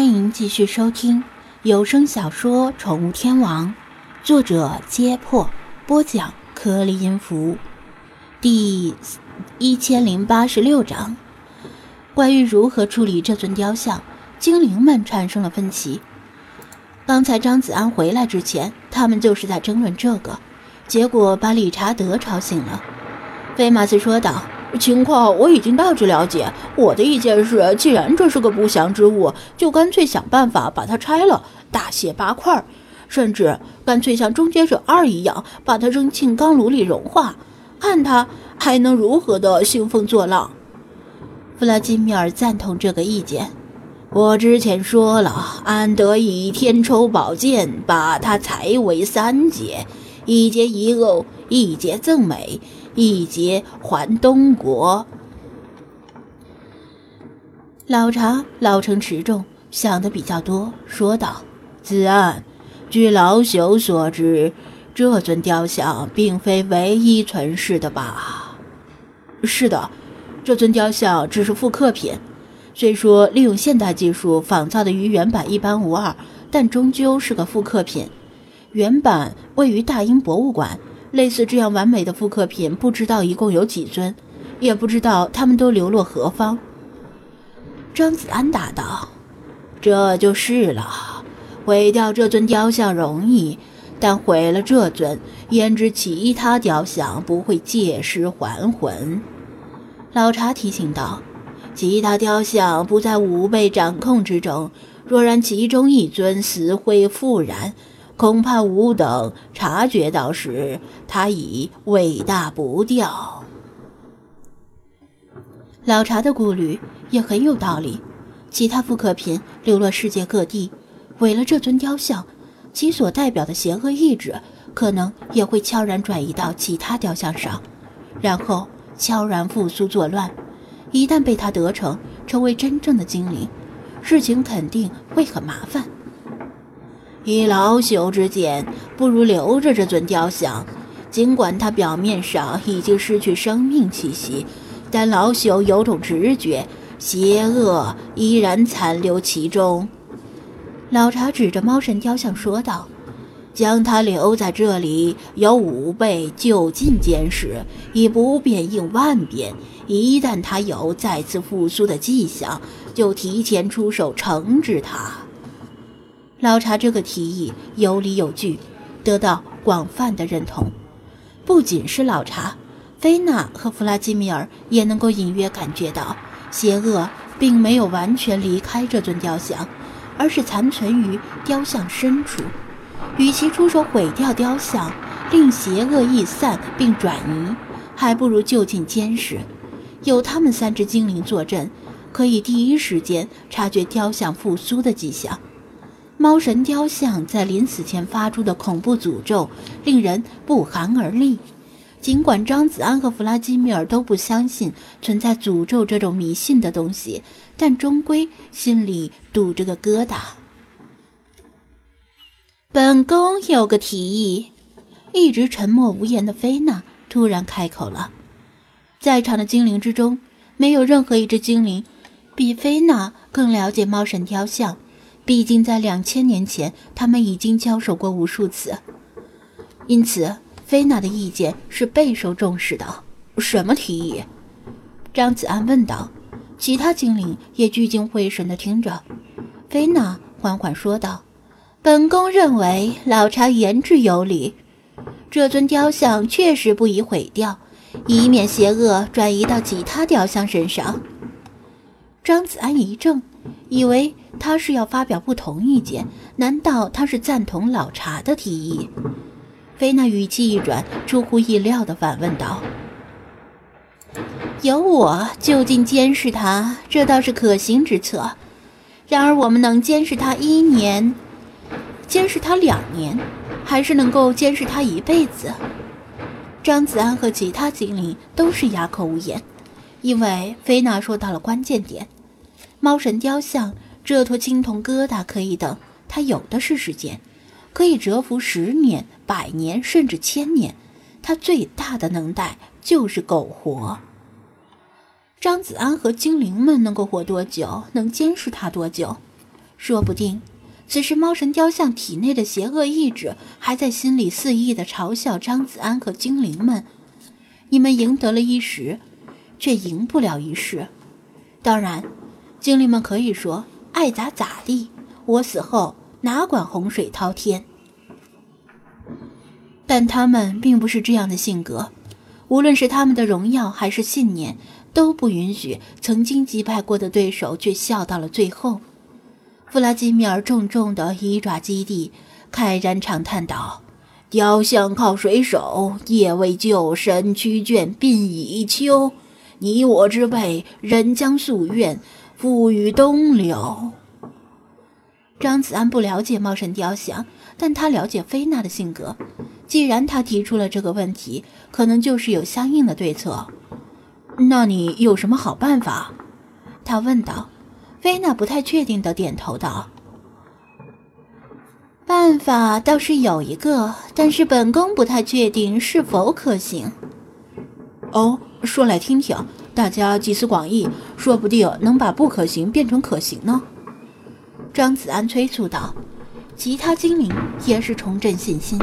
欢迎继续收听有声小说《宠物天王》，作者：揭破，播讲：颗粒音符，第一千零八十六章。关于如何处理这尊雕像，精灵们产生了分歧。刚才张子安回来之前，他们就是在争论这个，结果把理查德吵醒了。菲马斯说道。情况我已经大致了解。我的意见是，既然这是个不祥之物，就干脆想办法把它拆了，大卸八块，甚至干脆像终结者二一样，把它扔进钢炉里融化，看它还能如何的兴风作浪。弗拉基米尔赞同这个意见。我之前说了，安德以天抽宝剑把它裁为三节，一节遗偶，一节赠美。一节还东国。老茶老成持重，想的比较多，说道：“子安，据老朽所知，这尊雕像并非唯一存世的吧？”“是的，这尊雕像只是复刻品。虽说利用现代技术仿造的与原版一般无二，但终究是个复刻品。原版位于大英博物馆。”类似这样完美的复刻品，不知道一共有几尊，也不知道他们都流落何方。张子安答道：“这就是了，毁掉这尊雕像容易，但毁了这尊，焉知其他雕像不会借尸还魂？”老茶提醒道：“其他雕像不在吾辈掌控之中，若然其中一尊死灰复燃。”恐怕吾等察觉到时，他已尾大不掉。老查的顾虑也很有道理。其他复刻品流落世界各地，毁了这尊雕像，其所代表的邪恶意志，可能也会悄然转移到其他雕像上，然后悄然复苏作乱。一旦被他得逞，成为真正的精灵，事情肯定会很麻烦。以老朽之见，不如留着这尊雕像。尽管它表面上已经失去生命气息，但老朽有种直觉，邪恶依然残留其中。老茶指着猫神雕像说道：“将它留在这里，有五倍就近监视，以不变应万变。一旦它有再次复苏的迹象，就提前出手惩治它。”老查这个提议有理有据，得到广泛的认同。不仅是老查，菲娜和弗拉基米尔也能够隐约感觉到，邪恶并没有完全离开这尊雕像，而是残存于雕像深处。与其出手毁掉雕像，令邪恶易散并转移，还不如就近监视。有他们三只精灵坐镇，可以第一时间察觉雕像复苏的迹象。猫神雕像在临死前发出的恐怖诅咒，令人不寒而栗。尽管张子安和弗拉基米尔都不相信存在诅咒这种迷信的东西，但终归心里堵着个疙瘩。本宫有个提议。一直沉默无言的菲娜突然开口了。在场的精灵之中，没有任何一只精灵比菲娜更了解猫神雕像。毕竟，在两千年前，他们已经交手过无数次，因此菲娜的意见是备受重视的。什么提议？张子安问道。其他精灵也聚精会神地听着。菲娜缓缓说道：“本宫认为老查言之有理，这尊雕像确实不宜毁掉，以免邪恶转移到其他雕像身上。”张子安一怔，以为。他是要发表不同意见？难道他是赞同老查的提议？菲娜语气一转，出乎意料地反问道：“有我就近监视他，这倒是可行之策。然而，我们能监视他一年，监视他两年，还是能够监视他一辈子？”张子安和其他精灵都是哑口无言，因为菲娜说到了关键点：猫神雕像。这坨青铜疙瘩可以等，它有的是时间，可以蛰伏十年、百年甚至千年。它最大的能耐就是苟活。张子安和精灵们能够活多久，能监视他多久？说不定，此时猫神雕像体内的邪恶意志还在心里肆意的嘲笑张子安和精灵们。你们赢得了一时，却赢不了一世。当然，精灵们可以说爱咋咋地，我死后哪管洪水滔天。但他们并不是这样的性格，无论是他们的荣耀还是信念，都不允许曾经击败过的对手却笑到了最后。弗拉基米尔重重的一爪击地，慨然长叹道：“雕像靠水手，夜未就神躯倦鬓已秋。你我之辈，人将夙愿付与东流。”张子安不了解茂神雕像，但他了解菲娜的性格。既然他提出了这个问题，可能就是有相应的对策。那你有什么好办法？他问道。菲娜不太确定的点头道：“办法倒是有一个，但是本宫不太确定是否可行。”哦，说来听听，大家集思广益，说不定能把不可行变成可行呢。”张子安催促道。其他精灵也是重振信心，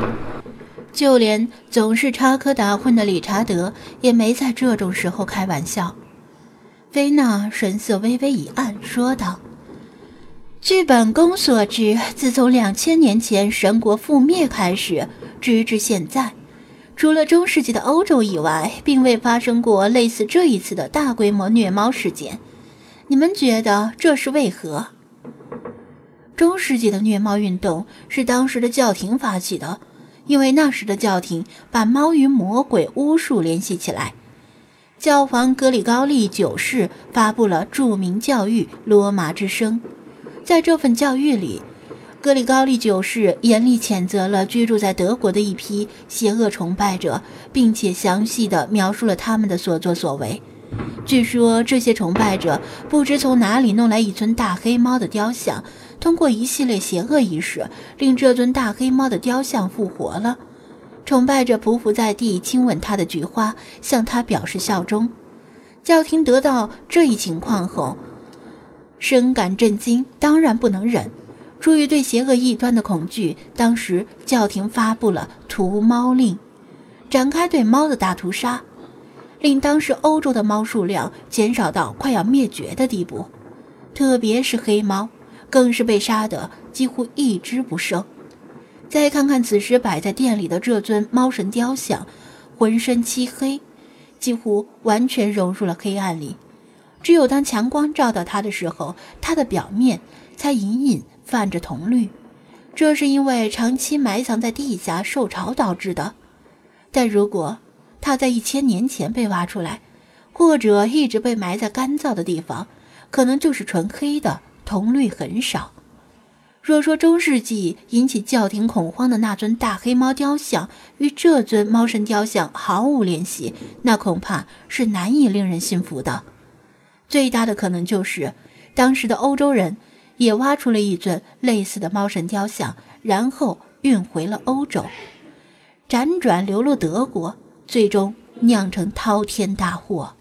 就连总是插科打诨的理查德也没在这种时候开玩笑。菲娜神色微微一暗，说道：“据本宫所知，自从两千年前神国覆灭开始，直至现在，除了中世纪的欧洲以外，并未发生过类似这一次的大规模虐猫事件。你们觉得这是为何？”中世纪的虐猫运动是当时的教廷发起的，因为那时的教廷把猫与魔鬼、巫术联系起来。教皇格里高利九世发布了著名教谕《罗马之声》，在这份教谕里，格里高利九世严厉谴责了居住在德国的一批邪恶崇拜者，并且详细的描述了他们的所作所为。据说这些崇拜者不知从哪里弄来一尊大黑猫的雕像，通过一系列邪恶仪式，令这尊大黑猫的雕像复活了。崇拜者匍匐在地，亲吻他的菊花，向他表示效忠。教廷得到这一情况后，深感震惊，当然不能忍。出于对邪恶异端的恐惧，当时教廷发布了屠猫令，展开对猫的大屠杀，令当时欧洲的猫数量减少到快要灭绝的地步，特别是黑猫，更是被杀得几乎一只不剩。再看看此时摆在店里的这尊猫神雕像，浑身漆黑，几乎完全融入了黑暗里。只有当强光照到它的时候，它的表面才隐隐泛着铜绿。这是因为长期埋藏在地下受潮导致的。但如果它在一千年前被挖出来，或者一直被埋在干燥的地方，可能就是纯黑的，铜绿很少。若说中世纪引起教廷恐慌的那尊大黑猫雕像与这尊猫神雕像毫无联系，那恐怕是难以令人信服的。最大的可能就是，当时的欧洲人也挖出了一尊类似的猫神雕像，然后运回了欧洲，辗转流落德国，最终酿成滔天大祸。